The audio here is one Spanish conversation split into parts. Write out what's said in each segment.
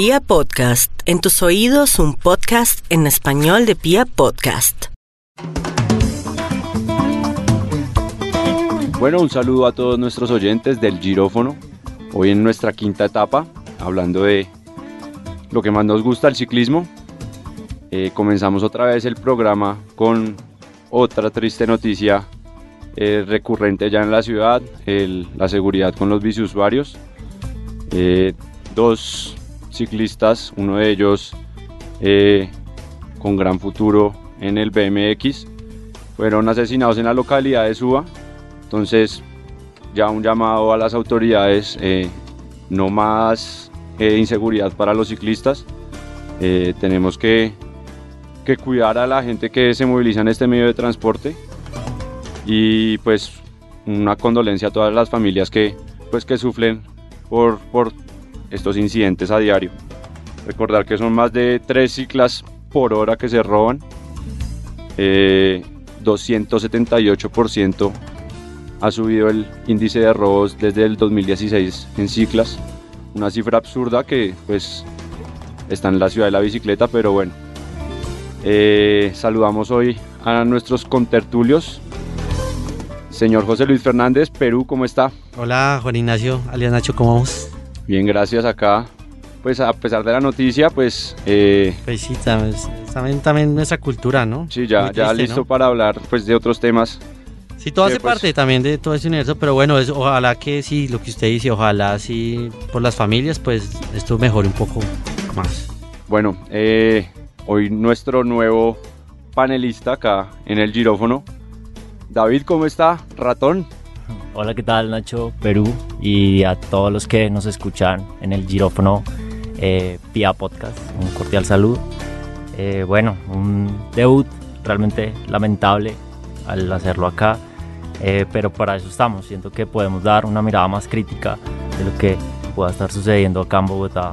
Pia Podcast, en tus oídos un podcast en español de Pia Podcast. Bueno, un saludo a todos nuestros oyentes del Girófono. Hoy en nuestra quinta etapa, hablando de lo que más nos gusta, el ciclismo. Eh, comenzamos otra vez el programa con otra triste noticia eh, recurrente ya en la ciudad, la seguridad con los biciusuarios. Eh, dos ciclistas, uno de ellos eh, con gran futuro en el BMX, fueron asesinados en la localidad de Suba. Entonces, ya un llamado a las autoridades, eh, no más eh, inseguridad para los ciclistas. Tenemos que, que cuidar a la gente que se moviliza en este medio de transporte y pues una condolencia a todas las familias que, pues, que sufren por, por estos incidentes a diario. Recordar que son más de tres ciclas por hora que se roban. Eh, 278% ha subido el índice de robos desde el 2016 en ciclas. Una cifra absurda que pues está en la ciudad de la bicicleta, pero bueno. Eh, saludamos hoy a nuestros contertulios. Señor José Luis Fernández, Perú, ¿cómo está? Hola, Juan Ignacio, alias Nacho, ¿cómo vamos? Bien, gracias acá. Pues a pesar de la noticia, pues eh, Pues sí, también, también, nuestra cultura, ¿no? sí, ya, Muy ya triste, listo ¿no? para hablar pues de otros temas. Sí, todo hace pues. parte también de todo ese universo, pero bueno, es, ojalá que sí, lo que usted dice, ojalá sí, por las familias, pues esto mejore un poco más. Bueno, eh, hoy nuestro nuevo panelista acá en el girófono. David, ¿cómo está? Ratón. Hola, ¿qué tal Nacho, Perú? Y a todos los que nos escuchan en el girófono eh, Pia Podcast, un cordial saludo. Eh, bueno, un debut realmente lamentable al hacerlo acá, eh, pero para eso estamos. Siento que podemos dar una mirada más crítica de lo que pueda estar sucediendo acá en Bogotá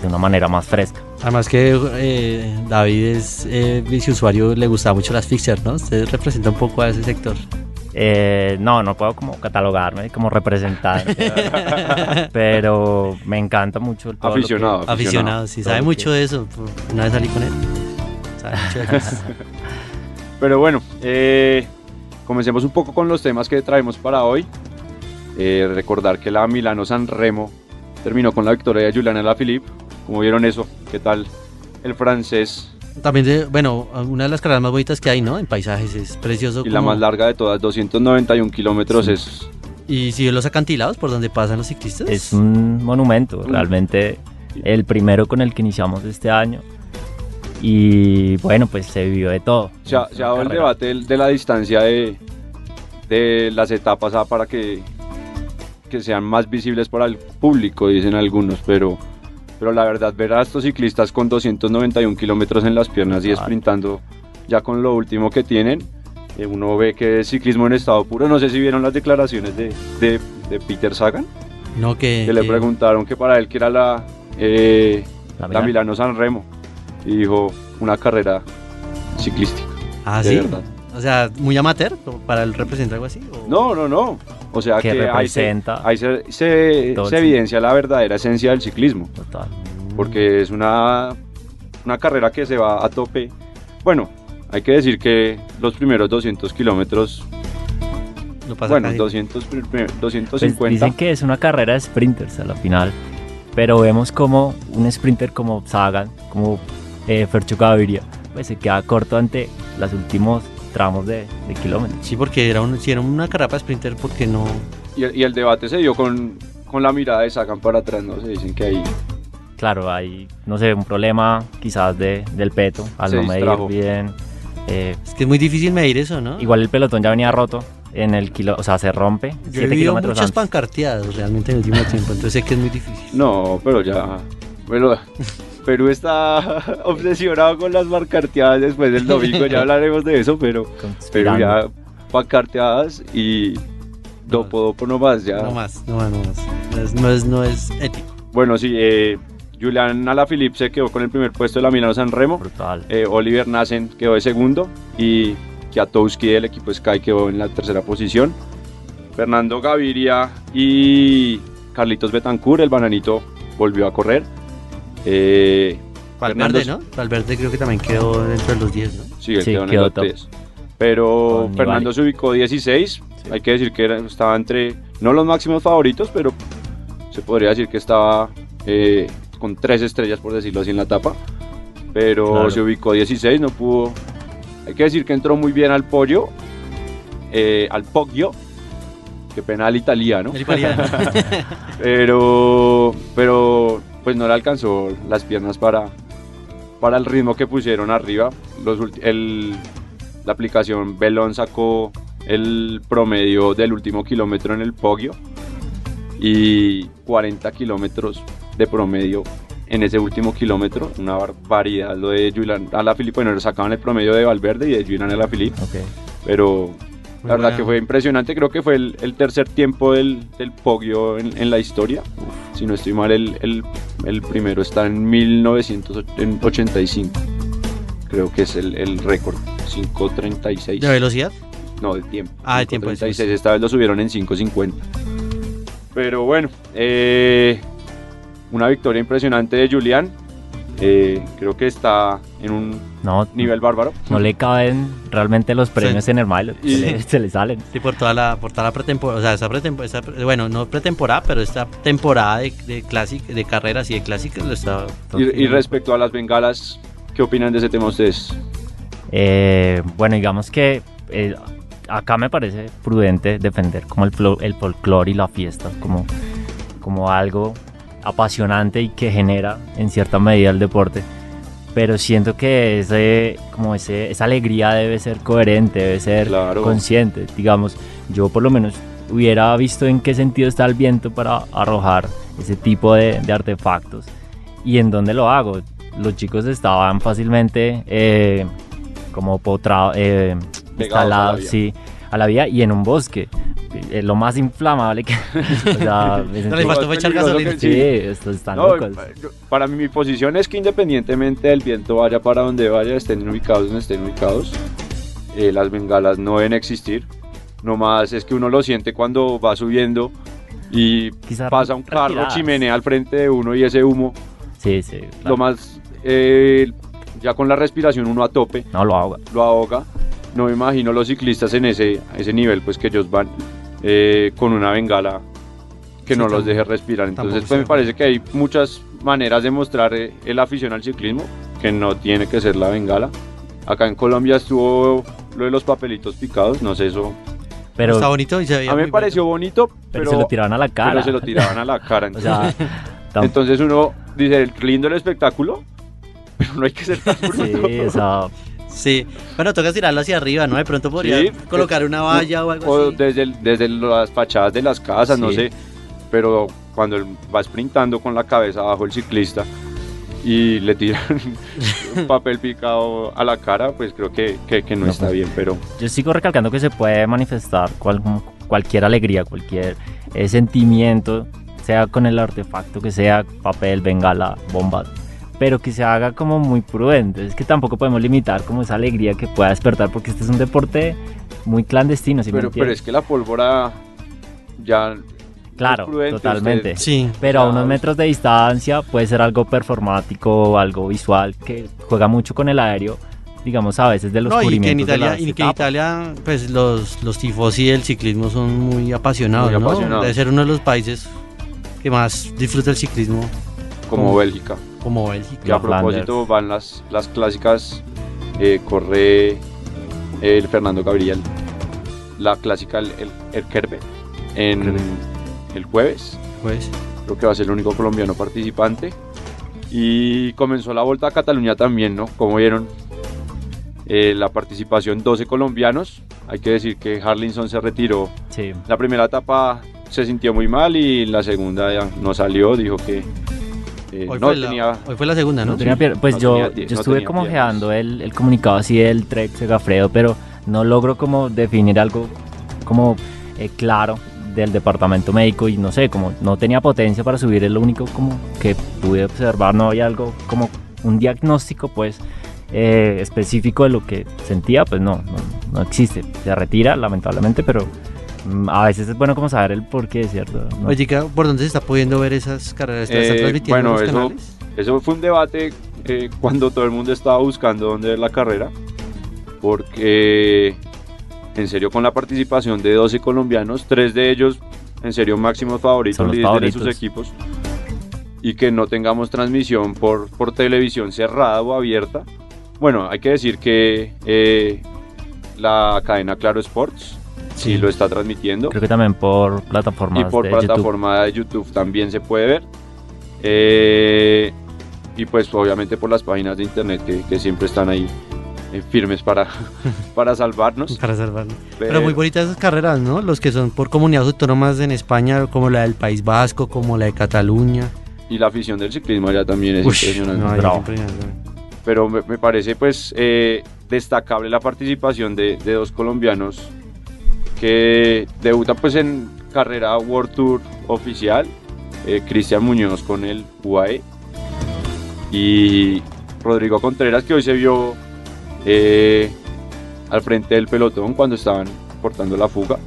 de una manera más fresca. Además que eh, David es eh, viceusuario, le gusta mucho las fixers, ¿no? Usted representa un poco a ese sector. Eh, no, no puedo como catalogarme como representante, pero me encanta mucho el que- Aficionado. Aficionado, sí, sabe mucho que- de eso. Una vez salí con él. Sabe mucho de eso. Pero bueno, eh, comencemos un poco con los temas que traemos para hoy. Eh, recordar que la Milano San Remo terminó con la victoria de Juliana Alaphilippe. Como vieron eso? ¿Qué tal el francés? También, de- bueno, una de las carreras más bonitas que hay, ¿no? En paisajes, es precioso. Y la como- más larga de todas, 291 kilómetros. Sí. Es Y si los acantilados por donde pasan los ciclistas. Es un monumento, realmente el primero con el que iniciamos este año. Y bueno, pues se vivió de todo. Se ha, se dado el debate de la distancia de, de las etapas ah, para que, que sean más visibles para el público, dicen algunos, pero, pero la verdad, ver a estos ciclistas con 291 kilómetros en las piernas y sprintando ya con lo último que tienen, eh, uno ve que es ciclismo en estado puro. No sé si vieron las declaraciones de, de- de Peter Sagan, no, que, que le que- preguntaron que para él que era la, eh, La la. Milano San Remo, y dijo una carrera ciclística. Ah, sí. verdad. O sea, muy amateur para él representar algo así. ¿o? No, no, no. O sea Que que, ahí se, ahí se, se- se evidencia la verdadera esencia del ciclismo, Total. porque es una, una carrera que se va a tope. Bueno, hay que decir que los primeros 200 kilómetros, No pasa bueno, casi. 200, pr- pr- Pues 250, dicen que es una carrera de sprinters a la final, pero vemos como un sprinter como Sagan, como eh, Fercho Gaviria, pues se queda corto ante los últimos tramos de, de kilómetros. Sí, porque era, un, si era una carrera para sprinter, porque no. y, el- y el debate se dio con, con la mirada de Sagan para atrás, ¿no? Se dicen que ahí Claro, hay, no sé, un problema quizás de, del peto, al Se no medir distrajo. bien. eh, Es que es muy difícil medir eso, ¿no? igual el pelotón ya venía roto en el kilo, o sea, se rompe Yo he 7 vivido kilómetros muchas antes. pancarteadas realmente en el último tiempo, entonces sé que es muy difícil. No, pero ya. Bueno, Perú está obsesionado con las marcarteadas después del domingo, ya hablaremos de eso, pero Perú conspirando. ya pancarteadas y dopo, dopo nomás, ya. No más, no más, no más. No es, no es, no es ético. Bueno, sí, eh, Julián Alaphilippe se quedó con el primer puesto de la Milano San Remo, Brutal. eh, Oliver Nassen quedó de segundo y Kiatowski del equipo Sky quedó en la tercera posición. Fernando Gaviria y Carlitos Betancourt, el bananito, volvió a correr. Eh, Valverde, Fernando- ¿no? Valverde creo que también quedó dentro de los 10, ¿no? Sí, él Sí, quedó en quedó top. 10. Pero Con Fernando Nibali. se ubicó 16. Hay que decir que era- estaba entre, no los máximos favoritos, pero se podría decir que estaba eh, con tres estrellas, por decirlo así, en la etapa. Pero Claro. se ubicó 16, no pudo. Hay que decir que entró muy bien al pollo, eh, al Poggio. Qué pena al italiano. El italiano. pero pero pues no le alcanzó las piernas para para el ritmo que pusieron arriba. Los el- la aplicación Belon sacó el promedio del último kilómetro en el Poggio y 40 kilómetros de promedio en ese último kilómetro. Una barbaridad lo de Julian Alaphilippe bueno sacaban el promedio de Valverde y de Julian Alaphilippe Ok. pero Muy la verdad buena. que fue impresionante, creo que fue el, el tercer tiempo del, del Poggio en, en la historia. Si no estoy mal, el, el- el primero está en 1985. Creo que es el, el récord, 5.36. ¿De velocidad? No, de tiempo. Ah, de tiempo, 5.36, sí. esta vez lo subieron en 5.50. Pero bueno, eh, una victoria impresionante de Julián. Eh, creo que está en un No, nivel bárbaro. no le caben realmente los premios en el Milo. Y- Se, le, se le salen. Sí, por toda la, por toda la pretemporada, o sea, esa pretemporada, bueno, no pretemporada, pero esta temporada de, de, classic, de carreras y de clásicas lo está... Y, y respecto a las bengalas, ¿qué opinan de ese tema ustedes? Eh, bueno, digamos que eh, acá me parece prudente defender como el, flo- el folclore y la fiesta como, como algo apasionante y que genera en cierta medida el deporte. Pero siento que ese, como ese, esa alegría debe ser coherente, debe ser Claro. consciente. Digamos, yo por lo menos hubiera visto en qué sentido está el viento para arrojar ese tipo de, de artefactos y en dónde lo hago. Los chicos estaban fácilmente eh, como potrados, eh, instalados, sí, a la vía y en un bosque. Eh, lo más inflamable que. o sea, me No sentí- le faltó Más echar peligroso gasolina. que- Sí, sí. estos están No, locos. para mí mi posición es que independientemente del viento vaya para donde vaya, estén ubicados donde estén ubicados, eh, las bengalas no deben existir. Nomás es que uno lo siente cuando va subiendo y Quizá pasa un carro retiradas. chimenea al frente de uno y ese humo, Sí, sí. lo claro. más, eh, ya con la respiración uno a tope, No lo ahoga. lo ahoga. No me imagino los ciclistas en ese, ese nivel, pues que ellos van eh, con una bengala que Sí, no los deje respirar. Entonces, pues me parece que hay muchas maneras de mostrar eh, el afición al ciclismo, que no tiene que ser la bengala. Acá en Colombia estuvo lo de los papelitos picados, no sé eso. Pero, Está bonito y se veía A mí me pareció bonito, pero, pero, se lo tiraban a la cara. pero se lo tiraban a la cara. o sea, tam- Entonces uno dice, lindo el espectáculo, pero no hay que ser tan bruto. sí, o sea, bonito. Sí, bueno, toca tirarlo hacia arriba, ¿no? De pronto podría Sí, colocar una valla o algo o así. desde, el- desde las fachadas de las casas, no sé, pero cuando él va sprintando con la cabeza abajo el ciclista y le tiran un papel picado a la cara, pues creo que, que- que no, No, está pues. bien, pero yo sigo recalcando que se puede manifestar cual- cualquier alegría, cualquier eh, sentimiento, sea con el artefacto que sea, papel, bengala, bomba, pero que se haga como muy prudente. Es que tampoco podemos limitar como esa alegría que pueda despertar, porque este es un deporte muy clandestino, ¿sí me pero, pero es que la pólvora ya... Claro, es prudente, totalmente. usted- Sí, Pero a unos metros de distancia puede ser algo performático, algo visual, que juega mucho con el aéreo, digamos a veces del no, y que en de Italia, y que en. Italia pues los, los tifosi del ciclismo son muy apasionados, Muy ¿no? apasionados. Debe ser uno de los países que más disfruta el ciclismo como Como- Bélgica. Como Bélgica. Que a propósito van las, las clásicas, eh, corre el Fernando Gabriel, la clásica el, el, el Kerbe, en Kerbe. el jueves, Pues, creo que va a ser el único colombiano participante. Y comenzó la Vuelta a Cataluña también, ¿no? Como vieron, eh, la participación 12 colombianos. Hay que decir que Harlinson se retiró. Sí. La primera etapa se sintió muy mal y la segunda ya no salió, dijo que eh, hoy, no fue la, tenía... hoy fue la segunda, ¿no? No tenía pues no yo, tenía yo estuve como ojeando el, el comunicado así del Trek Segafredo, pero no logro como definir algo como eh, claro del departamento médico y no sé, como no tenía potencia para subir, es lo único como que pude observar, no había algo como un diagnóstico pues eh, específico de lo que sentía, pues no, no, no existe, se retira lamentablemente, pero a veces es bueno como saber el porqué, ¿cierto? No- Oye, chica, ¿por dónde se está pudiendo ver esas carreras? ¿Están Eh, transmitiendo bueno, en los eso- canales? eso fue un debate eh, cuando todo el mundo estaba buscando dónde ver la carrera, porque en serio con la participación de 12 colombianos, tres de ellos en serio máximos favoritos, Son los líderes de sus equipos, y que no tengamos transmisión por, por televisión cerrada o abierta. Bueno, hay que decir que eh, la cadena Claro Sports sí, Sí. lo está transmitiendo Creo que también por plataformas y por de YouTube. plataforma de YouTube también se puede ver. Eh, y pues obviamente por las páginas de internet que, que siempre están ahí eh, firmes para, para salvarnos. Para salvarlo. Pero muy bonitas esas carreras, ¿no? Los que son por comunidades autónomas en España, como la del País Vasco, como la de Cataluña. Y la afición del ciclismo allá también es Ush, impresionante. no, es Bravo. impresionante. Pero me, me parece pues eh, destacable la participación de, de dos colombianos que debutan pues en carrera World Tour oficial. eh, Cristian Muñoz con el UAE y Rodrigo Contreras que hoy se vio eh, al frente del pelotón cuando estaban cortando la fuga.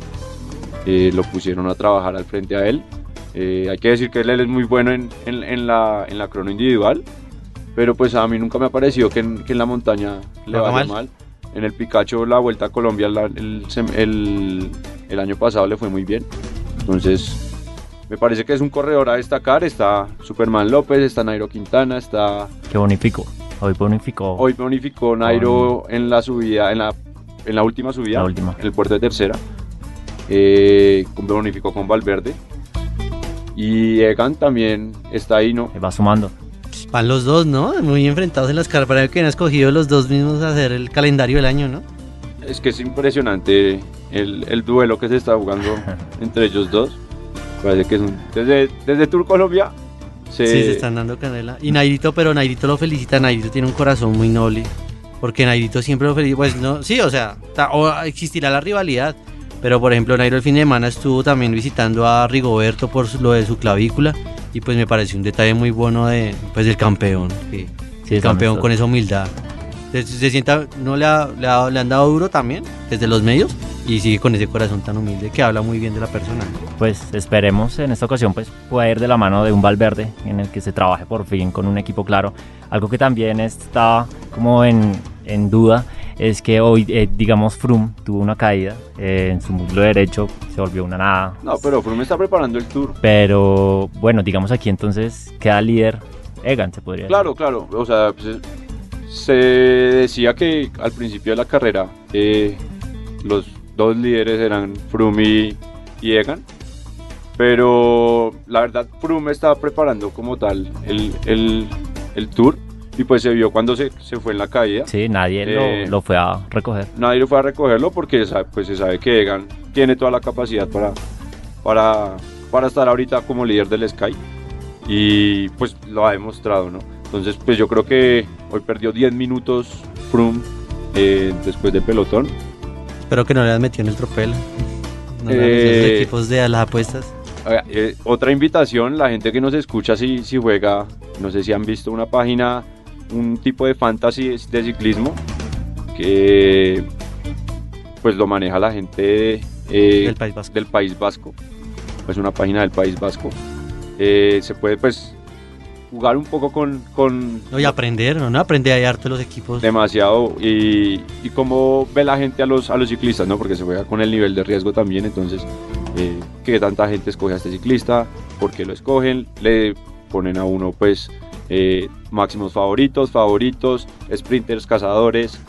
Eh, lo pusieron a trabajar al frente a él. Hay que decir que él es muy bueno en, en- en la, en la crono individual, pero pues a mí nunca me ha parecido que en, que en la montaña le vaya mal. mal. En el Picacho, la Vuelta a Colombia la- el, sem- el- el año pasado le fue muy bien. Entonces, me parece que es un corredor a destacar. Está Superman López, está Nairo Quintana, está... Que bonificó. Hoy bonificó. Hoy bonificó Nairo en la subida, en la, en la última subida, La última. en el puerto de tercera. Eh, bonificó con Valverde. Y Egan también está ahí, ¿no? Va sumando. Van los dos, ¿no? Muy enfrentados en las carreras. Para que han escogido los dos mismos a hacer el calendario del año, ¿no? Es que es impresionante el, el duelo que se está jugando entre ellos dos. Parece que es un. Desde, desde Tour Colombia se, Sí, se están dando canela. Y Nairito, pero Nairito lo felicita. Nairito tiene un corazón muy noble. Porque Nairito siempre lo felicita. Pues no, sí, o sea, ta- o existirá la rivalidad. Pero por ejemplo, Nairo el fin de semana estuvo también visitando a Rigoberto por lo de su clavícula. Y pues me pareció un detalle muy bueno de, pues, del campeón. que Sí, el campeón con esa humildad. Se, se sienta, no le, ha- le, ha- le han dado duro también desde los medios. Y sigue con ese corazón tan humilde que habla muy bien de la persona. Pues esperemos en esta ocasión pues pueda ir de la mano de un Valverde en el que se trabaje por fin con un equipo claro. Algo que también está como en, en duda es que hoy, eh, digamos, Froome tuvo una caída eh, en su muslo derecho, se volvió una nada. No, pero Froome está preparando el Tour. Pero bueno, digamos aquí entonces queda líder Egan, se podría Claro, claro. O sea, pues, se decía que al principio de la carrera eh, los dos líderes eran Froome y, y Egan. Pero la verdad, Froome estaba preparando como tal el, el- el Tour. Y pues se vio cuando se, se fue en la caída. Sí, nadie lo- Eh, lo, fue a recoger. Nadie lo fue a recogerlo porque pues se sabe que Egan tiene toda la capacidad para, para, para estar ahorita como líder del Sky. Y pues lo ha demostrado, ¿no? Entonces pues yo creo que hoy perdió 10 minutos Froome eh, después del pelotón. Espero que no le hayan metido en el tropel. No le Eh, esos equipos de las apuestas. Oiga, eh, otra invitación, la gente que nos escucha si, si juega, no sé si han visto una página, un tipo de fantasy de ciclismo que pues lo maneja la gente eh, del País Vasco. del País Vasco. Es una página del País Vasco. Eh, se puede pues jugar un poco con, con No, y aprender, ¿no? Aprender ahí harto los equipos. demasiado y, y cómo ve la gente a los, a los ciclistas, ¿no? Porque se juega con el nivel de riesgo también, entonces, eh, ¿qué tanta gente escoge a este ciclista? ¿Por qué lo escogen? Le ponen a uno, pues, eh, máximos favoritos, favoritos, sprinters, cazadores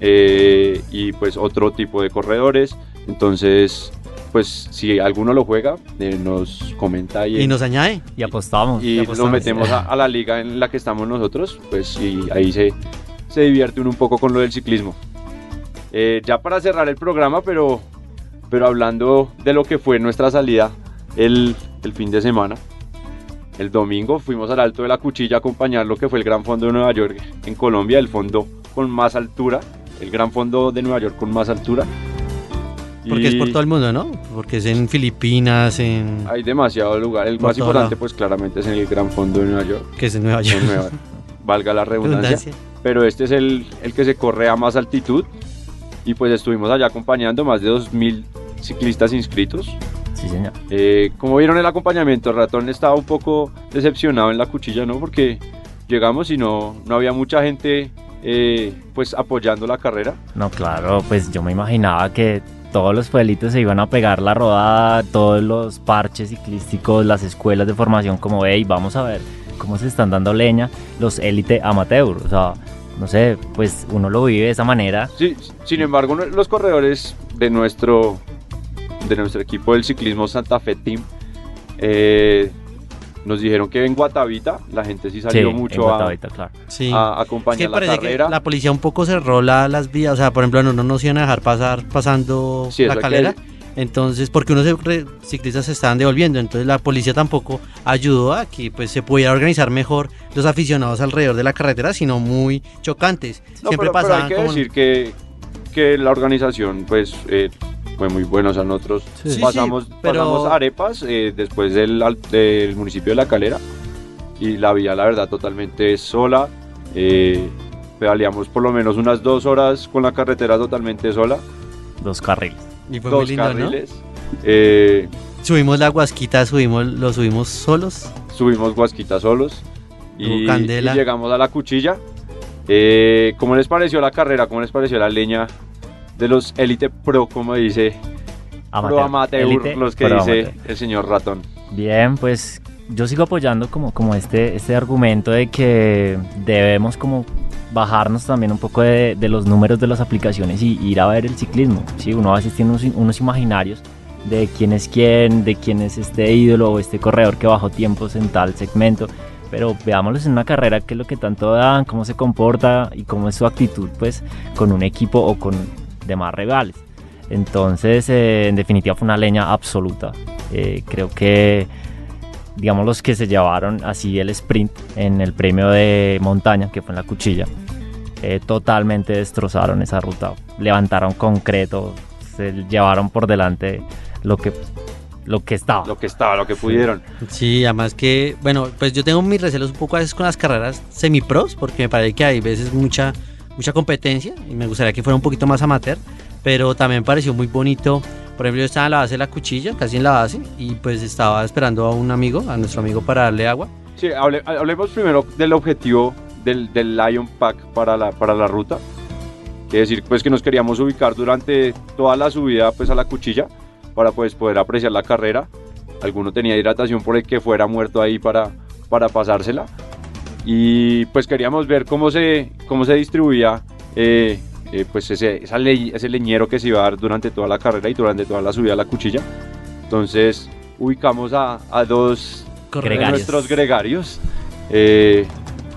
eh, y pues otro tipo de corredores. Entonces, pues, si alguno lo juega, eh, nos comenta Y en- nos añade. Y apostamos. y nos apostamos. metemos a, a la liga en la que estamos nosotros, pues y ahí se, se divierte uno un poco con lo del ciclismo. Eh, ya para cerrar el programa, pero, pero hablando de lo que fue nuestra salida el, el fin de semana, el domingo fuimos al Alto de la Cuchilla a acompañar lo que fue el Gran Fondo de Nueva York en Colombia, el fondo con más altura, el Gran Fondo de Nueva York con más altura. Porque es por todo el mundo, ¿no? Porque es en Filipinas, en. Hay demasiado lugar. El Por más importante, lado. pues claramente es en el Gran Fondo de Nueva York. que es en Nueva York. en Nueva- valga la redundancia. Redundancia. Pero este es el, el que se corre a más altitud. Y pues estuvimos allá acompañando más de 2.000 ciclistas inscritos. Sí, señor. Eh, como vieron el acompañamiento, el ratón estaba un poco decepcionado en la cuchilla, ¿no? Porque llegamos y no, no había mucha gente eh, pues apoyando la carrera. No, claro, pues yo me imaginaba que todos los pueblitos se iban a pegar la rodada, todos los parches ciclísticos, las escuelas de formación, como, hey, vamos a ver cómo se están dando leña los élite amateur. O sea, no sé, pues uno lo vive de esa manera. Sí, sin embargo, los corredores de nuestro, de nuestro equipo del ciclismo Santa Fe Team, eh, nos dijeron que en Guatavita la gente sí salió mucho a, claro. a, acompañar la carrera. la policía un poco cerró las vías, o sea, por ejemplo, no, no nos iban a dejar pasar pasando la calera. Entonces, porque unos ciclistas se estaban devolviendo, entonces la policía tampoco ayudó a que pues se pudiera organizar mejor los aficionados alrededor de la carretera, sino muy chocantes. Siempre pero, hay que decir que, que la organización pues eh, fue muy bueno. O sea, nosotros pasamos, arepas eh, después del, del, municipio de La Calera y la vía, la verdad, totalmente sola. Eh, pedaleamos por lo menos unas dos horas con la carretera totalmente sola. Dos carriles. Y fue dos muy lindo, carriles. Eh, subimos la guasquita, subimos, lo subimos solos. Subimos guasquita solos. Y, y, llegamos a la cuchilla. Eh, ¿Cómo les pareció la carrera? ¿Cómo les pareció la leña? De los Elite Pro, como dice. Amateur. Pro Amateur, los que dice el señor Ratón. Bien, pues yo sigo apoyando como, como este, este argumento de que debemos como bajarnos también un poco de, los números de las aplicaciones y ir a ver el ciclismo. ¿sí? Uno a veces tiene unos, imaginarios de quién es quién, de quién es este ídolo o este corredor que bajó tiempos en tal segmento. Pero veámoslos en una carrera, qué es lo que tanto dan, cómo se comporta y cómo es su actitud pues con un equipo o con de más regales. Entonces, eh, en definitiva, fue una leña absoluta. Eh, creo que, digamos, los que se llevaron así el sprint en el premio de montaña, que fue en la cuchilla, eh, totalmente destrozaron esa ruta. Levantaron concreto, se llevaron por delante lo que lo que estaba. Lo que estaba, lo que pudieron. Sí, además que, bueno, pues yo tengo mis recelos un poco a veces con las carreras semi-pros, porque me parece que hay veces mucha mucha competencia y me gustaría que fuera un poquito más amateur, pero también pareció muy bonito. Por ejemplo, yo estaba en la base de la cuchilla, casi en la base, y pues estaba esperando a un amigo, a nuestro amigo, para darle agua. Sí, hablemos primero del objetivo del, del Lion Pack para la, para la ruta. Es decir, pues que nos queríamos ubicar durante toda la subida pues a la cuchilla para pues poder apreciar la carrera. Alguno tenía hidratación por el que fuera muerto ahí para, para pasársela y pues queríamos ver cómo se, cómo se distribuía eh, eh, pues ese, esa ese leñero que se iba a dar durante toda la carrera y durante toda la subida a la cuchilla. Entonces ubicamos a, a dos de nuestros gregarios, eh,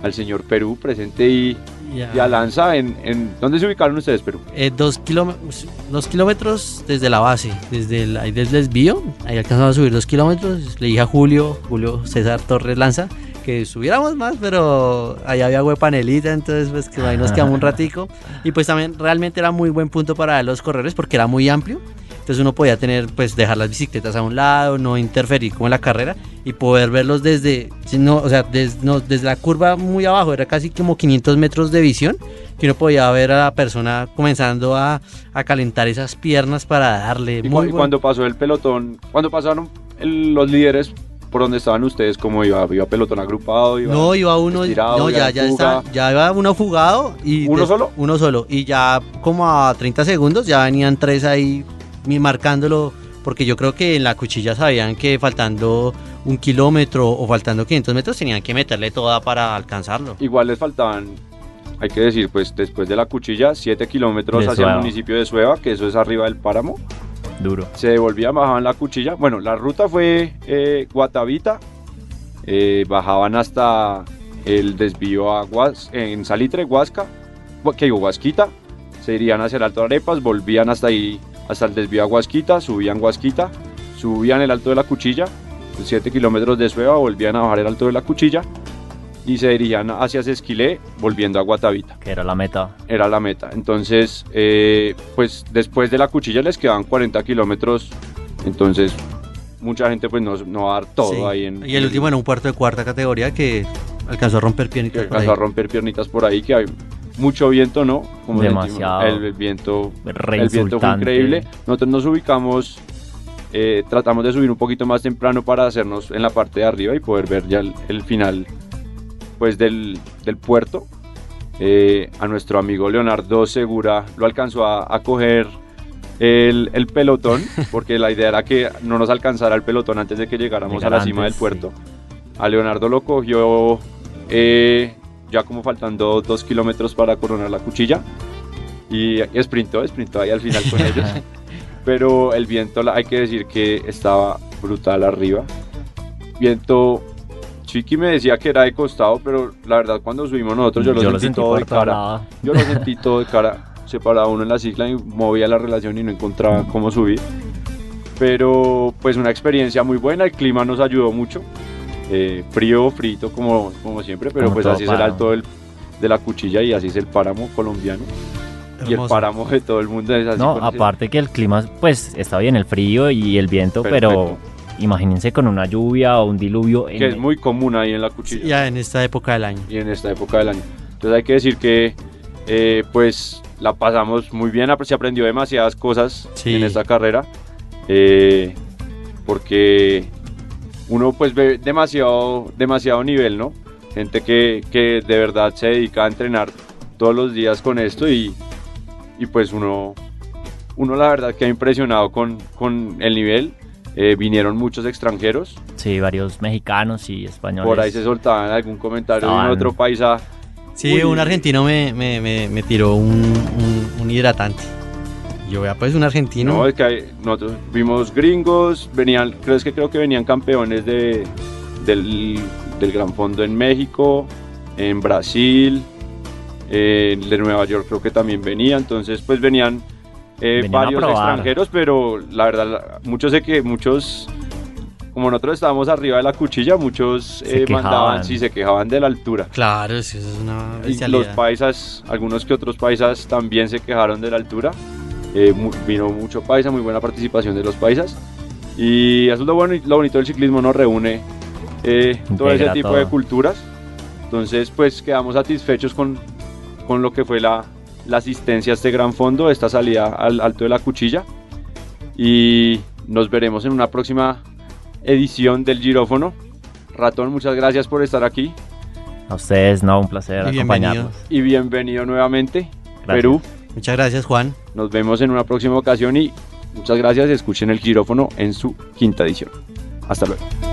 al señor Perú presente y, y a Lanza. En, en, ¿Dónde se ubicaron ustedes, Perú? dos, kilómetros, dos kilómetros desde la base, desde el, ahí desde el desvío, ahí alcanzamos a subir dos kilómetros. Le dije a Julio, Julio César Torres Lanza, que subiéramos más, pero allá había agua panelita, entonces pues que ahí nos quedamos un ratico. Y pues también realmente era muy buen punto para los corredores porque era muy amplio. Entonces uno podía tener, pues dejar las bicicletas a un lado, no interferir como en la carrera y poder verlos desde, no, o sea, desde, no, desde la curva muy abajo, era casi como 500 metros de visión, que uno podía ver a la persona comenzando a, a calentar esas piernas para darle. Y, cuando pasó el pelotón, cuando pasaron los líderes por dónde estaban ustedes? ¿Cómo iba? ¿Iba pelotón agrupado? Iba no, iba uno. no, ya, ya, está, ya iba uno fugado. y ¿Uno solo? Uno solo. Y ya como a 30 segundos ya venían tres ahí marcándolo. Porque yo creo que en la cuchilla sabían que faltando un kilómetro o faltando 500 metros tenían que meterle toda para alcanzarlo. Igual les faltaban hay que decir, pues después de la cuchilla, 7 kilómetros hacia el municipio de Sueva, que eso es arriba del páramo. Duro. Se devolvían, bajaban la cuchilla. Bueno, la ruta fue eh, Guatavita. Eh, bajaban hasta el desvío a en Salitre, Huasca, que digo, Huasquita. Se irían hacia el Alto de Arepas, volvían hasta ahí, hasta el desvío a Huasquita, subían Huasquita, subían el Alto de la Cuchilla, 7 kilómetros de Sueva, volvían a bajar el Alto de la Cuchilla y se dirigían hacia Sesquilé volviendo a Guatavita. Que era la meta. Era la meta. Entonces, eh, pues después de la cuchilla les quedaban 40 kilómetros. Entonces, mucha gente pues no, no va a dar todo ahí en... Y el último en un puerto de cuarta categoría que alcanzó a romper piernitas. alcanzó a romper piernitas por ahí, que hay mucho viento, ¿no? Como Demasiado. El, viento, el viento fue increíble. Nosotros nos ubicamos... Eh, tratamos de subir un poquito más temprano para hacernos en la parte de arriba y poder ver ya el final pues del, del puerto. Eh, a nuestro amigo Leonardo Segura lo alcanzó a, a coger el, el pelotón, porque la idea era que no nos alcanzara el pelotón antes de que llegáramos Llegar a la cima del puerto. A Leonardo lo cogió eh, ya como faltando dos kilómetros para coronar la cuchilla y, y sprintó, sprintó ahí al final con ellos. Pero el viento, hay que decir que estaba brutal arriba. Viento, Chiqui me decía que era de costado, pero la verdad cuando subimos nosotros yo lo sentí todo de cara. Yo lo sentí todo de cara. Se paraba uno en la cicla y movía la relación y no encontraba cómo subir. Pero pues una experiencia muy buena, el clima nos ayudó mucho. Eh, frío, frito como, como siempre, pero Como pues así es el alto del- de la cuchilla y así es el páramo colombiano. Y el páramo de todo el mundo es así. No, aparte que el clima, pues está bien, el frío y el viento, pero Perfecto. Imagínense con una lluvia o un diluvio. en que es el- muy común ahí en la cuchilla. Ya en esta época del año. y en esta época del año. Entonces hay que decir que eh, pues la pasamos muy bien, se aprendió demasiadas cosas Sí. en esta carrera, eh, porque uno pues ve demasiado, demasiado nivel, ¿no? Gente que, que de verdad se dedica a entrenar todos los días con esto y, y pues uno, uno la verdad que ha impresionado con, con el nivel. Eh, vinieron muchos extranjeros, Sí, varios mexicanos y españoles. por ahí se soltaban algún comentario de Estaban- un otro paisa Sí, Uy. un argentino me, me, me, me tiró un, un, un hidratante. Yo vea pues un argentino. No, es que hay- nosotros vimos gringos, venían, creo es que creo que venían campeones de, del, del Gran Fondo en México, en Brasil, eh, de Nueva York creo que también venía, entonces pues venían, eh, varios extranjeros, pero la verdad, muchos sé que muchos, como nosotros estábamos arriba de la cuchilla, muchos eh, mandaban, quejaban. sí, se quejaban de la altura. Claro, sí, eso es una Y los paisas, algunos que otros paisas también se quejaron de la altura. Eh, mu- vino mucho paisa, muy buena participación de los paisas. Y eso es lo, bueno, lo bonito del ciclismo, nos reúne eh, todo ese tipo todo. de culturas. Entonces, pues quedamos satisfechos con, con lo que fue la, la asistencia a este gran fondo, esta salida al alto de la cuchilla. Y nos veremos en una próxima edición del Girófono. Ratón, muchas gracias por estar aquí A ustedes, no, un placer Y acompañarnos. y bienvenido nuevamente. Gracias. Perú. Muchas gracias, Juan. Nos vemos en una próxima ocasión y muchas gracias. Escuchen el quirófono en su quinta edición. Hasta luego.